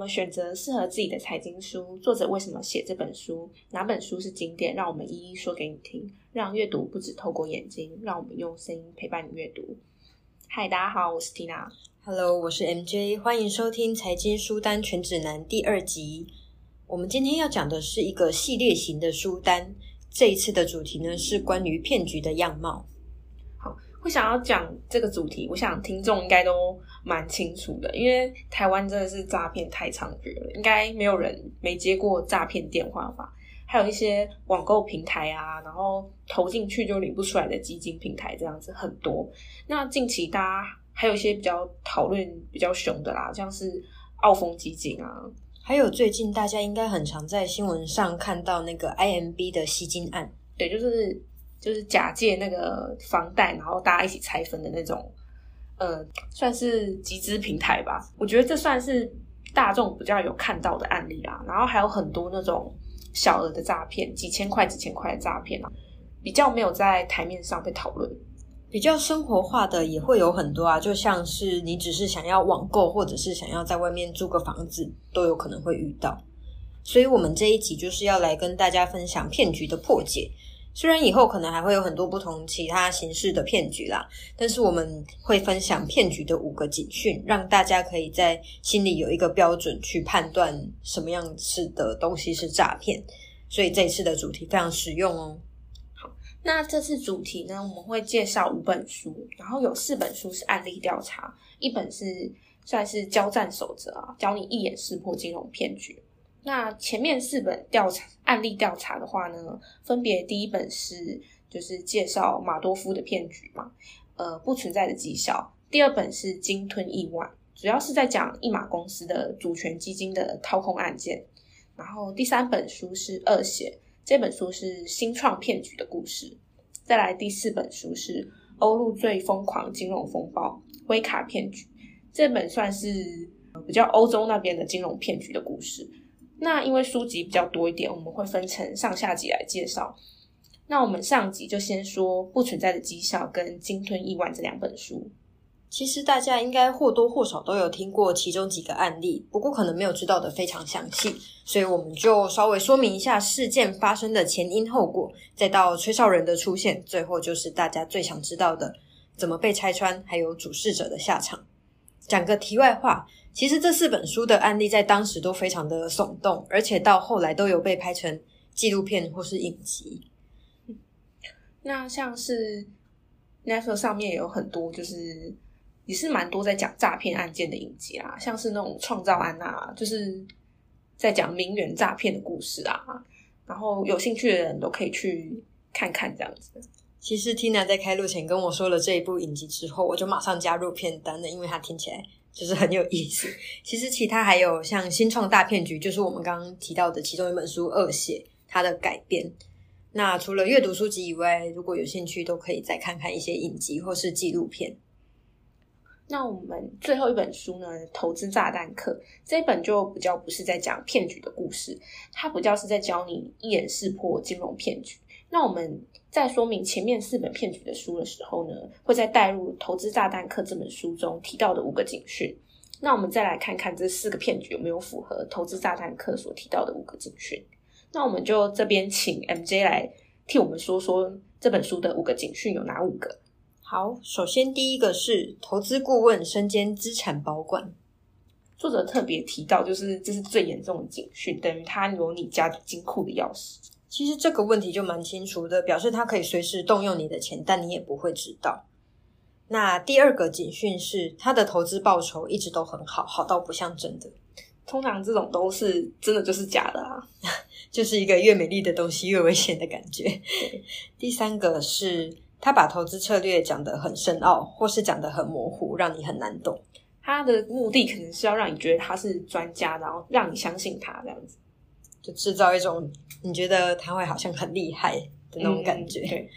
么选择适合自己的财经书？作者为什么写这本书？哪本书是经典？让我们一一说给你听。让阅读不只透过眼睛，让我们用声音陪伴你阅读。嗨，大家好，我是 Tina。Hello，我是 MJ，欢迎收听《财经书单全指南》第二集。我们今天要讲的是一个系列型的书单。这一次的主题呢是关于骗局的样貌。好，会想要讲这个主题，我想听众应该都蛮清楚的，因为台湾真的是诈骗太猖獗了，应该没有人没接过诈骗电话吧？还有一些网购平台啊，然后投进去就领不出来的基金平台，这样子很多。那近期大家还有一些比较讨论比较凶的啦，像是澳丰基金啊，还有最近大家应该很常在新闻上看到那个 IMB 的吸金案，对，就是就是假借那个房贷，然后大家一起拆分的那种，呃，算是集资平台吧。我觉得这算是大众比较有看到的案例啦。然后还有很多那种。小额的诈骗，几千块、几千块的诈骗啊，比较没有在台面上被讨论。比较生活化的也会有很多啊，就像是你只是想要网购，或者是想要在外面租个房子，都有可能会遇到。所以，我们这一集就是要来跟大家分享骗局的破解。虽然以后可能还会有很多不同其他形式的骗局啦，但是我们会分享骗局的五个警讯，让大家可以在心里有一个标准去判断什么样式的东西是诈骗。所以这次的主题非常实用哦。好，那这次主题呢，我们会介绍五本书，然后有四本书是案例调查，一本是算是交战守则啊，教你一眼识破金融骗局。那前面四本调查案例调查的话呢，分别第一本是就是介绍马多夫的骗局嘛，呃不存在的绩效；第二本是鲸吞亿万，主要是在讲一马公司的主权基金的掏空案件；然后第三本书是恶血，这本书是新创骗局的故事；再来第四本书是欧陆最疯狂金融风暴威卡骗局，这本算是比较欧洲那边的金融骗局的故事。那因为书籍比较多一点，我们会分成上下集来介绍。那我们上集就先说不存在的绩效跟鲸吞亿万这两本书。其实大家应该或多或少都有听过其中几个案例，不过可能没有知道的非常详细，所以我们就稍微说明一下事件发生的前因后果，再到吹哨人的出现，最后就是大家最想知道的怎么被拆穿，还有主事者的下场。讲个题外话。其实这四本书的案例在当时都非常的耸动，而且到后来都有被拍成纪录片或是影集。那像是 Netflix 上面也有很多，就是也是蛮多在讲诈骗案件的影集啊，像是那种创造案啊，就是在讲名媛诈骗的故事啊。然后有兴趣的人都可以去看看这样子。其实 Tina 在开录前跟我说了这一部影集之后，我就马上加入片单了，因为它听起来。就是很有意思。其实其他还有像新创大骗局，就是我们刚刚提到的其中一本书《恶血》它的改编。那除了阅读书籍以外，如果有兴趣，都可以再看看一些影集或是纪录片。那我们最后一本书呢，《投资炸弹课》这本就比较不是在讲骗局的故事，它比较是在教你一眼识破金融骗局。那我们在说明前面四本骗局的书的时候呢，会再带入《投资炸弹课》这本书中提到的五个警讯。那我们再来看看这四个骗局有没有符合《投资炸弹课》所提到的五个警讯。那我们就这边请 MJ 来替我们说说这本书的五个警讯有哪五个。好，首先第一个是投资顾问身兼资产保管，作者特别提到，就是这是最严重的警讯，等于他有你家金库的钥匙。其实这个问题就蛮清楚的，表示他可以随时动用你的钱，但你也不会知道。那第二个警讯是，他的投资报酬一直都很好，好到不像真的。通常这种都是真的就是假的啊，就是一个越美丽的东西越危险的感觉。第三个是他把投资策略讲得很深奥，或是讲得很模糊，让你很难懂。他的目的可能是要让你觉得他是专家，然后让你相信他这样子。就制造一种你觉得他会好像很厉害的那种感觉。对，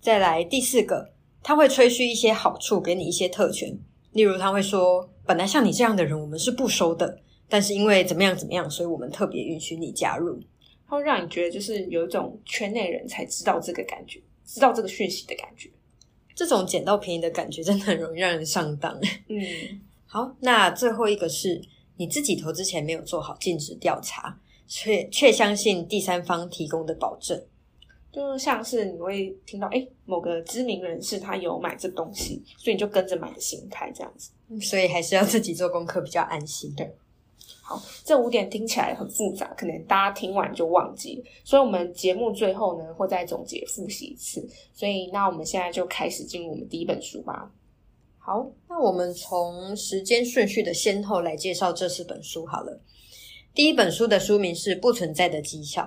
再来第四个，他会吹嘘一些好处，给你一些特权，例如他会说，本来像你这样的人我们是不收的，但是因为怎么样怎么样，所以我们特别允许你加入。他会让你觉得就是有一种圈内人才知道这个感觉，知道这个讯息的感觉。这种捡到便宜的感觉真的很容易让人上当。嗯，好，那最后一个是。你自己投资前没有做好尽职调查，却却相信第三方提供的保证。就像是你会听到，哎，某个知名人士他有买这东西，所以你就跟着买的心态这样子。所以还是要自己做功课比较安心。对，好，这五点听起来很复杂，可能大家听完就忘记。所以，我们节目最后呢，会再总结复习一次。所以，那我们现在就开始进入我们第一本书吧。好，那我们从时间顺序的先后来介绍这四本书好了。第一本书的书名是《不存在的绩效》，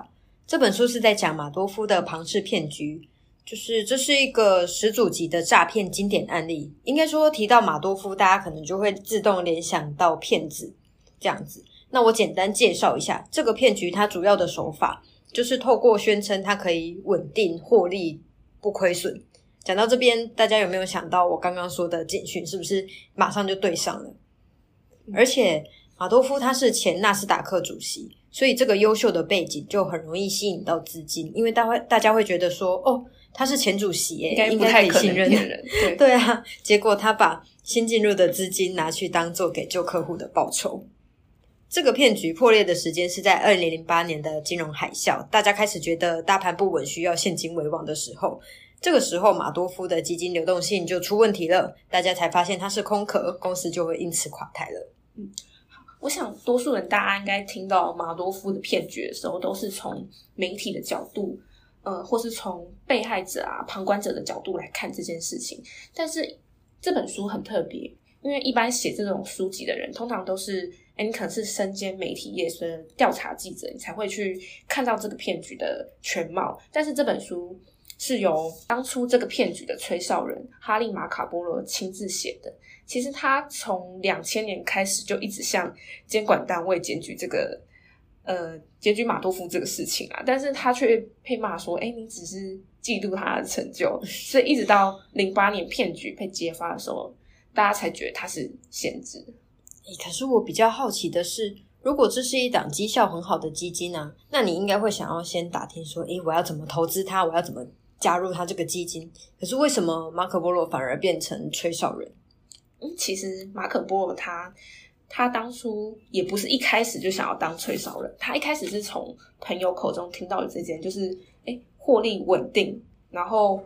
这本书是在讲马多夫的庞氏骗局，就是这是一个始祖级的诈骗经典案例。应该说提到马多夫，大家可能就会自动联想到骗子这样子。那我简单介绍一下这个骗局，它主要的手法就是透过宣称它可以稳定获利、不亏损。讲到这边，大家有没有想到我刚刚说的简讯是不是马上就对上了？而且马多夫他是前纳斯达克主席，所以这个优秀的背景就很容易吸引到资金，因为大会大家会觉得说，哦，他是前主席，应该应该可以可信任的人。对，对啊，结果他把新进入的资金拿去当做给旧客户的报酬。这个骗局破裂的时间是在二零零八年的金融海啸，大家开始觉得大盘不稳，需要现金为王的时候。这个时候，马多夫的基金流动性就出问题了，大家才发现它是空壳，公司就会因此垮台了。我想多数人大家应该听到马多夫的骗局的时候，都是从媒体的角度，呃，或是从被害者啊、旁观者的角度来看这件事情。但是这本书很特别，因为一般写这种书籍的人，通常都是，哎，你可能是身兼媒体业的调查记者，你才会去看到这个骗局的全貌。但是这本书。是由当初这个骗局的吹哨人哈利马卡波罗亲自写的。其实他从两千年开始就一直向监管单位检举这个呃检举马多夫这个事情啊，但是他却被骂说：“哎，你只是嫉妒他的成就。”所以一直到零八年骗局被揭发的时候，大家才觉得他是先知。可是我比较好奇的是，如果这是一档绩效很好的基金呢，那你应该会想要先打听说：“诶，我要怎么投资它？我要怎么？”加入它这个基金，可是为什么马可波罗反而变成吹哨人？嗯，其实马可波罗他他当初也不是一开始就想要当吹哨人，他一开始是从朋友口中听到的这件，就是哎获利稳定，然后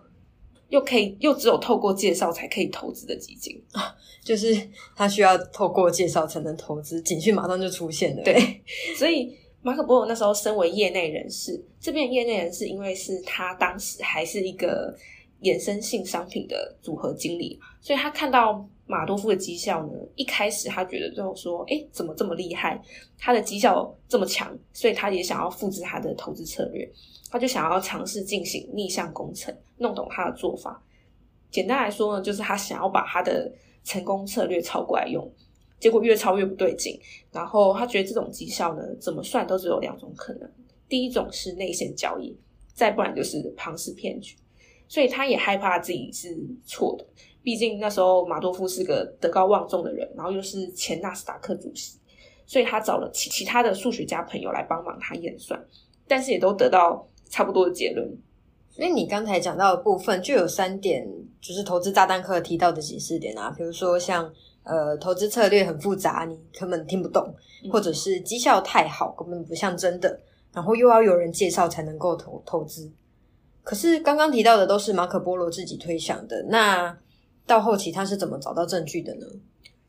又可以又只有透过介绍才可以投资的基金啊，就是他需要透过介绍才能投资，警讯马上就出现了，对，所以。马可波罗那时候身为业内人士，这边业内人士因为是他当时还是一个衍生性商品的组合经理，所以他看到马多夫的绩效呢，一开始他觉得就说：“哎，怎么这么厉害？他的绩效这么强，所以他也想要复制他的投资策略，他就想要尝试进行逆向工程，弄懂他的做法。简单来说呢，就是他想要把他的成功策略抄过来用。”结果越抄越不对劲，然后他觉得这种绩效呢，怎么算都只有两种可能：第一种是内线交易，再不然就是庞氏骗局。所以他也害怕自己是错的，毕竟那时候马多夫是个德高望重的人，然后又是前纳斯达克主席，所以他找了其其他的数学家朋友来帮忙他验算，但是也都得到差不多的结论。因为你刚才讲到的部分就有三点，就是投资炸弹课提到的警示点啊，比如说像。呃，投资策略很复杂，你根本听不懂，或者是绩效太好，根本不像真的，然后又要有人介绍才能够投投资。可是刚刚提到的都是马可波罗自己推想的，那到后期他是怎么找到证据的呢？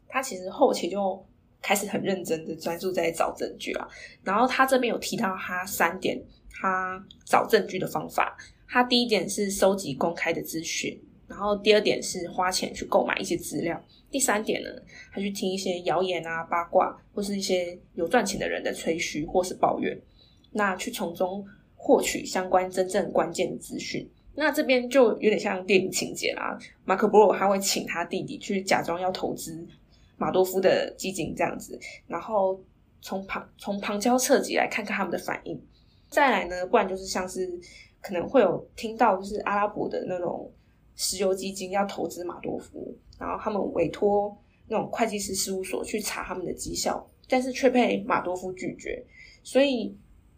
他其实后期就开始很认真的专注在找证据啊。然后他这边有提到他三点，他找证据的方法。他第一点是收集公开的资讯，然后第二点是花钱去购买一些资料。第三点呢，他去听一些谣言啊、八卦，或是一些有赚钱的人的吹嘘或是抱怨，那去从中获取相关真正关键的资讯。那这边就有点像电影情节啦。马可波罗他会请他弟弟去假装要投资马多夫的基金这样子，然后从旁从旁敲侧击来看看他们的反应。再来呢，不然就是像是可能会有听到就是阿拉伯的那种石油基金要投资马多夫。然后他们委托那种会计师事务所去查他们的绩效，但是却被马多夫拒绝，所以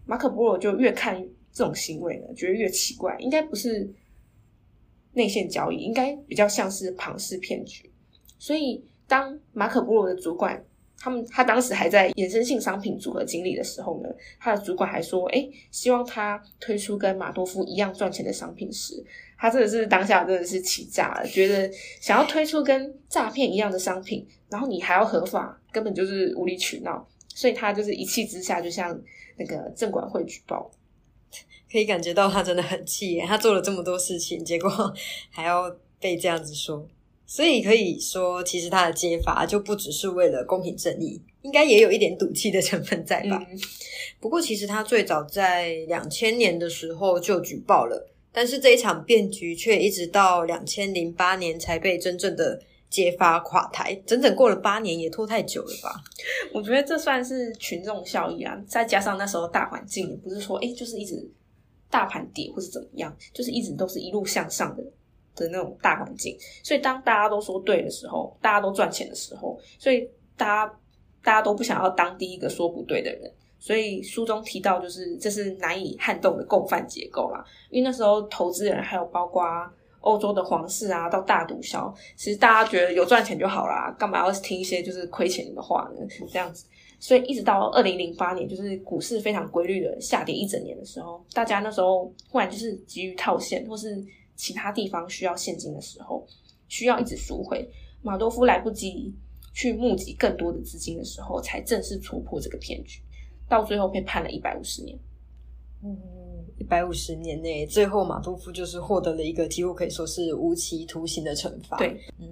马可波罗就越看这种行为呢，觉得越奇怪，应该不是内线交易，应该比较像是庞氏骗局。所以当马可波罗的主管他们他当时还在衍生性商品组合经理的时候呢，他的主管还说，哎，希望他推出跟马多夫一样赚钱的商品时，他真的是当下真的是气炸了，觉得想要推出跟诈骗一样的商品，然后你还要合法，根本就是无理取闹，所以他就是一气之下就向那个证管会举报。可以感觉到他真的很气耶，他做了这么多事情，结果还要被这样子说，所以可以说，其实他的揭发就不只是为了公平正义，应该也有一点赌气的成分在吧？不过，其实他最早在两千年的时候就举报了，但是这一场变局却一直到两千零八年才被真正的揭发垮台，整整过了八年，也拖太久了吧？我觉得这算是群众效益啊，再加上那时候大环境也不是说，哎，就是一直。大盘跌或是怎么样，就是一直都是一路向上的的那种大环境。所以当大家都说对的时候，大家都赚钱的时候，所以大家大家都不想要当第一个说不对的人。所以书中提到，就是这是难以撼动的共犯结构啦。因为那时候投资人还有包括欧洲的皇室啊，到大毒枭，其实大家觉得有赚钱就好啦，干嘛要听一些就是亏钱的话呢？这样子。所以一直到二零零八年，就是股市非常规律的下跌一整年的时候，大家那时候忽然就是急于套现，或是其他地方需要现金的时候，需要一直赎回，马多夫来不及去募集更多的资金的时候，才正式戳破这个骗局，到最后被判了一百五十年。嗯，一百五十年内，最后马多夫就是获得了一个几乎可以说是无期徒刑的惩罚。对，嗯。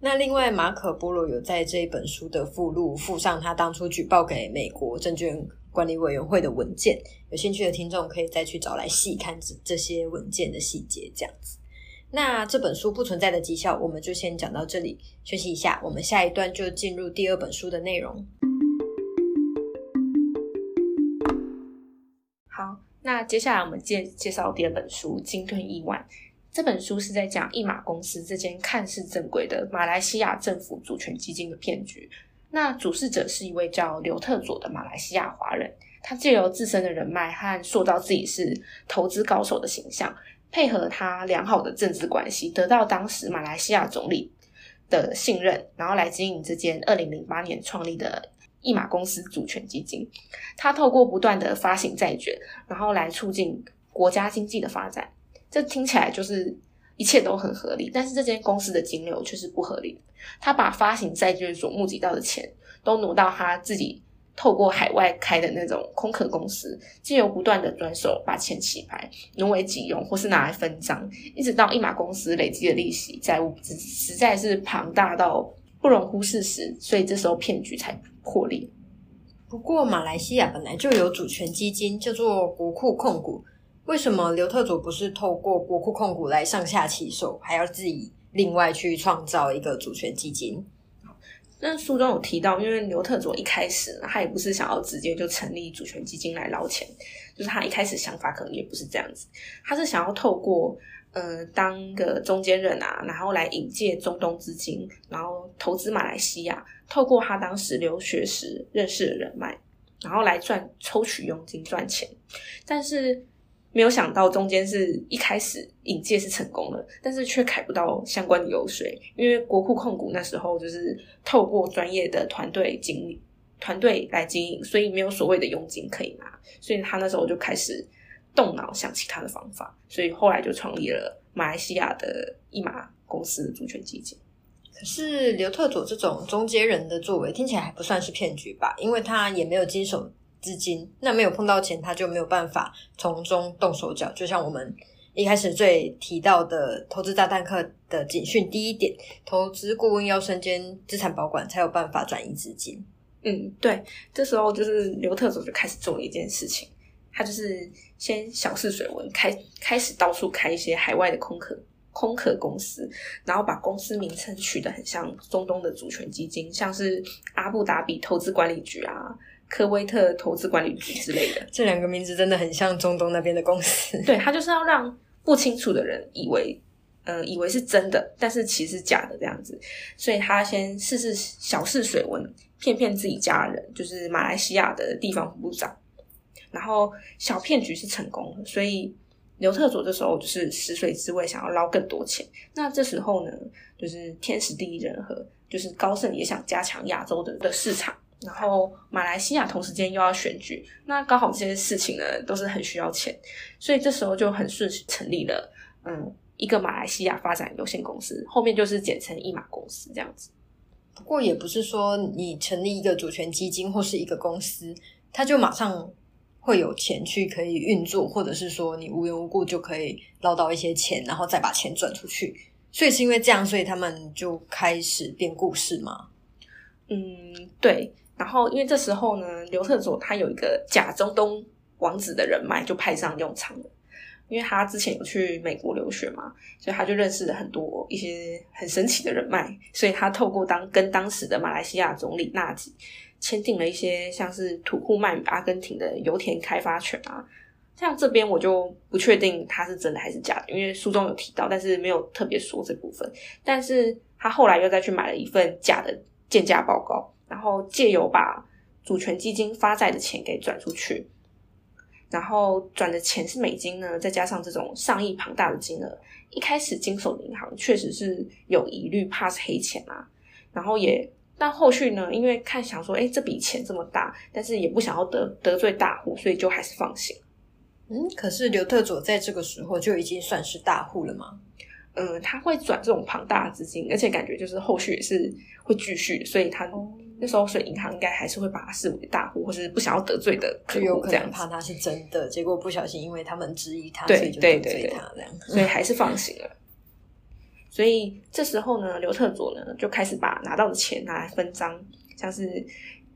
那另外，马可波罗有在这一本书的附录附上他当初举报给美国证券管理委员会的文件，有兴趣的听众可以再去找来细看这这些文件的细节。这样子，那这本书不存在的绩效，我们就先讲到这里，休息一下。我们下一段就进入第二本书的内容。好，那接下来我们介介绍第二本书《鲸吞亿万》。这本书是在讲一马公司这间看似正规的马来西亚政府主权基金的骗局。那主事者是一位叫刘特佐的马来西亚华人，他借由自身的人脉和塑造自己是投资高手的形象，配合他良好的政治关系，得到当时马来西亚总理的信任，然后来经营这间二零零八年创立的一马公司主权基金。他透过不断的发行债券，然后来促进国家经济的发展。这听起来就是一切都很合理，但是这间公司的金流却是不合理的。他把发行债券所募集到的钱都挪到他自己透过海外开的那种空壳公司，借由不断的转手把钱洗牌，挪为己用，或是拿来分赃，一直到一马公司累积的利息债务实实在是庞大到不容忽视时，所以这时候骗局才破裂。不过，马来西亚本来就有主权基金，叫做国库控股。为什么刘特佐不是透过国库控股来上下其手，还要自己另外去创造一个主权基金？那书中有提到，因为刘特佐一开始他也不是想要直接就成立主权基金来捞钱，就是他一开始想法可能也不是这样子，他是想要透过呃当个中间人啊，然后来引介中东资金，然后投资马来西亚，透过他当时留学时认识的人脉，然后来赚抽取佣金赚钱，但是。没有想到中间是一开始引介是成功了，但是却凯不到相关的油水，因为国库控股那时候就是透过专业的团队经理团队来经营，所以没有所谓的佣金可以拿，所以他那时候就开始动脑想其他的方法，所以后来就创立了马来西亚的一马公司主权基金。可是刘特佐这种中间人的作为听起来还不算是骗局吧？因为他也没有经手。资金那没有碰到钱，他就没有办法从中动手脚。就像我们一开始最提到的投资炸弹客的警讯，第一点，投资顾问要身兼资产保管，才有办法转移资金。嗯，对，这时候就是刘特佐就开始做了一件事情，他就是先小试水温，开开始到处开一些海外的空壳空壳公司，然后把公司名称取得很像中东的主权基金，像是阿布达比投资管理局啊。科威特投资管理局之类的，这两个名字真的很像中东那边的公司。对他就是要让不清楚的人以为，呃，以为是真的，但是其实假的这样子。所以他先试试小试水温，骗骗自己家人，就是马来西亚的地方部长。然后小骗局是成功的，所以刘特佐这时候就是食髓知味，想要捞更多钱。那这时候呢，就是天时地利人和，就是高盛也想加强亚洲的的市场，然后马来西亚同时间又要选举，那刚好这些事情呢都是很需要钱，所以这时候就很顺势成立了，嗯，一个马来西亚发展有限公司，后面就是简称一马公司这样子。不过也不是说你成立一个主权基金或是一个公司，它就马上。会有钱去可以运作，或者是说你无缘无故就可以捞到一些钱，然后再把钱转出去。所以是因为这样，所以他们就开始编故事嘛。嗯，对。然后因为这时候呢，刘特佐他有一个假中东王子的人脉就派上用场了。因为他之前有去美国留学嘛，所以他就认识了很多一些很神奇的人脉。所以他透过当跟当时的马来西亚总理纳吉。签订了一些像是土库曼与阿根廷的油田开发权啊，像这边我就不确定它是真的还是假的，因为书中有提到，但是没有特别说这部分。但是他后来又再去买了一份假的建价报告，然后借由把主权基金发债的钱给转出去，然后转的钱是美金呢，再加上这种上亿庞大的金额，一开始经手的银行确实是有疑虑，怕是黑钱啊，然后也。但后续呢？因为看想说，哎，这笔钱这么大，但是也不想要得得罪大户，所以就还是放行。嗯，可是刘特佐在这个时候就已经算是大户了吗？嗯，他会转这种庞大的资金，而且感觉就是后续也是会继续，所以他那时候所以银行应该还是会把他视为大户，或是不想要得罪的客户这样。怕他是真的，结果不小心因为他们质疑他，所以就得罪他这样，所以还是放行了。所以这时候呢，刘特佐呢就开始把拿到的钱拿来分赃，像是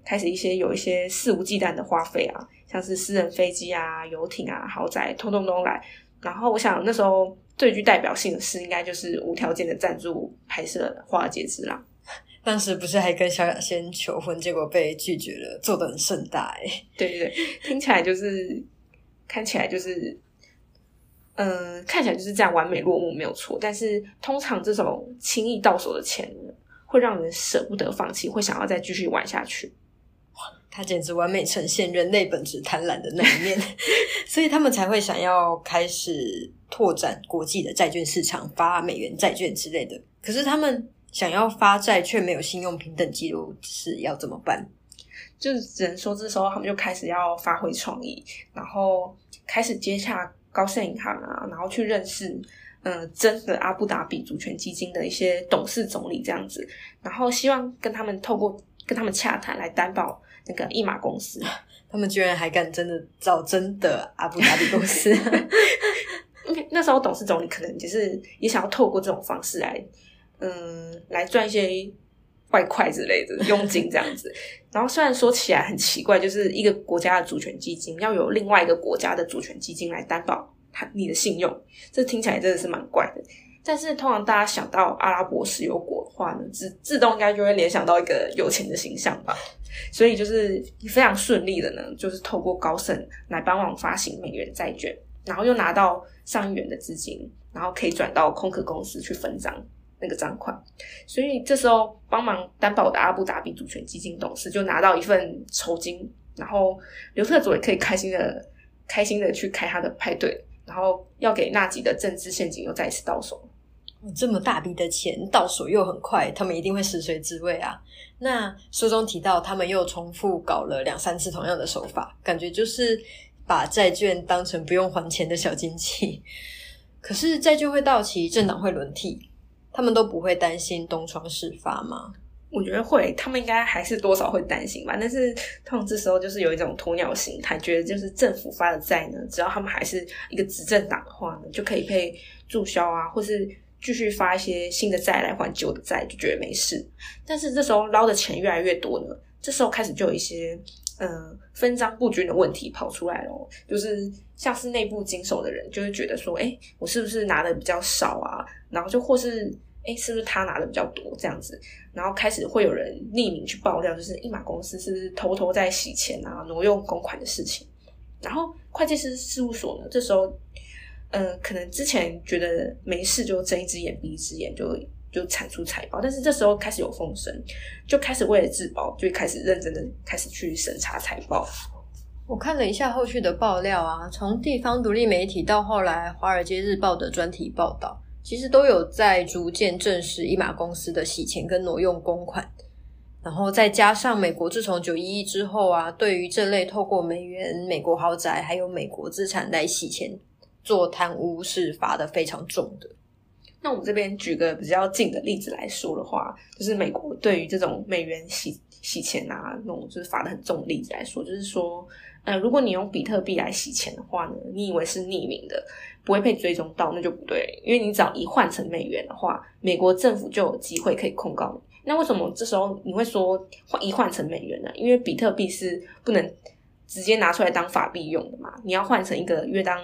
开始一些有一些肆无忌惮的花费啊，像是私人飞机啊、游艇啊、豪宅，通通都来。然后我想那时候最具代表性的事，应该就是无条件的赞助拍摄《华尔街之狼 》。当时不是还跟萧亚轩求婚，结果被拒绝了，做的很盛大哎。对对对，听起来就是看起来就是。嗯，看起来就是这样完美落幕没有错，但是通常这种轻易到手的钱会让人舍不得放弃，会想要再继续玩下去。哇，它简直完美呈现人类本质贪婪的那一面，所以他们才会想要开始拓展国际的债券市场，发美元债券之类的。可是他们想要发债却没有信用平等记录，是要怎么办？就只能说这时候他们就开始要发挥创意，然后开始接洽。高盛银行啊，然后去认识，嗯，真的阿布达比主权基金的一些董事总理这样子，然后希望跟他们透过跟他们洽谈来担保那个一马公司，他们居然还敢真的找真的阿布达比公司，那时候董事总理可能就是也想要透过这种方式来，嗯，来赚一些。外快之类的佣金这样子，然后虽然说起来很奇怪，就是一个国家的主权基金要有另外一个国家的主权基金来担保他你的信用，这听起来真的是蛮怪的。但是通常大家想到阿拉伯石油国的话呢，自自动应该就会联想到一个有钱的形象吧，所以就是非常顺利的呢，就是透过高盛来帮忙发行美元债券，然后又拿到上亿元的资金，然后可以转到空壳公司去分赃。那个赃款，所以这时候帮忙担保的阿布达比主权基金董事就拿到一份酬金，然后刘特佐也可以开心的、开心的去开他的派对，然后要给纳吉的政治陷阱又再一次到手。这么大笔的钱到手又很快，他们一定会食髓知味啊！那书中提到，他们又重复搞了两三次同样的手法，感觉就是把债券当成不用还钱的小金器。可是债券会到期，政党会轮替。他们都不会担心东窗事发吗？我觉得会，他们应该还是多少会担心吧。但是他们这时候就是有一种鸵鸟心态，觉得就是政府发的债呢，只要他们还是一个执政党的话呢，就可以被注销啊，或是继续发一些新的债来还旧的债，就觉得没事。但是这时候捞的钱越来越多呢，这时候开始就有一些嗯分赃不均的问题跑出来了，就是像是内部经手的人就会觉得说，哎，我是不是拿的比较少啊？然后就或是。哎，是不是他拿的比较多这样子？然后开始会有人匿名去爆料，就是一马公司是不是偷偷在洗钱啊、挪用公款的事情？然后会计师事务所呢，这时候，嗯，可能之前觉得没事，就睁一只眼闭一只眼，就就产出财报。但是这时候开始有风声，就开始为了自保，就开始认真的开始去审查财报。我看了一下后续的爆料啊，从地方独立媒体到后来《华尔街日报》的专题报道，其实都有在逐渐证实一马公司的洗钱跟挪用公款。然后再加上美国自从九一一之后啊，对于这类透过美元、美国豪宅还有美国资产来洗钱做贪污是罚的非常重的。那我们这边举个比较近的例子来说的话，就是美国对于这种美元洗洗钱啊，那种就是罚的很重的例子来说，就是说，呃，如果你用比特币来洗钱的话呢，你以为是匿名的，不会被追踪到，那就不对，因为你只要一换成美元的话，美国政府就有机会可以控告你。那为什么这时候你会说换一换成美元呢？因为比特币是不能直接拿出来当法币用的嘛，你要换成一个约当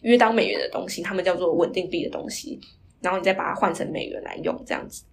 约当美元的东西，他们叫做稳定币的东西。然后你再把它换成美元来用，这样子。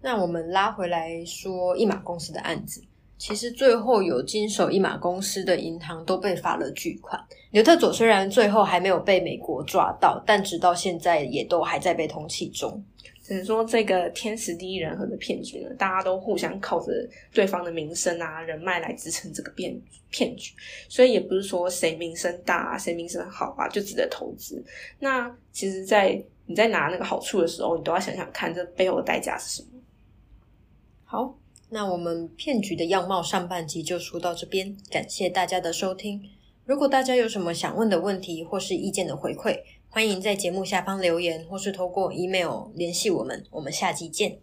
那我们拉回来说，一马公司的案子，其实最后有经手一马公司的银行都被罚了巨款。刘特佐虽然最后还没有被美国抓到，但直到现在也都还在被通缉中。只能说这个天时地利人和的骗局呢，大家都互相靠着对方的名声啊、人脉来支撑这个骗骗局，所以也不是说谁名声大、谁名声好啊就值得投资。那其实，在你在拿那个好处的时候，你都要想想看，这背后的代价是什么。好，那我们骗局的样貌上半集就说到这边，感谢大家的收听。如果大家有什么想问的问题或是意见的回馈，欢迎在节目下方留言，或是透过 email 联系我们。我们下集见。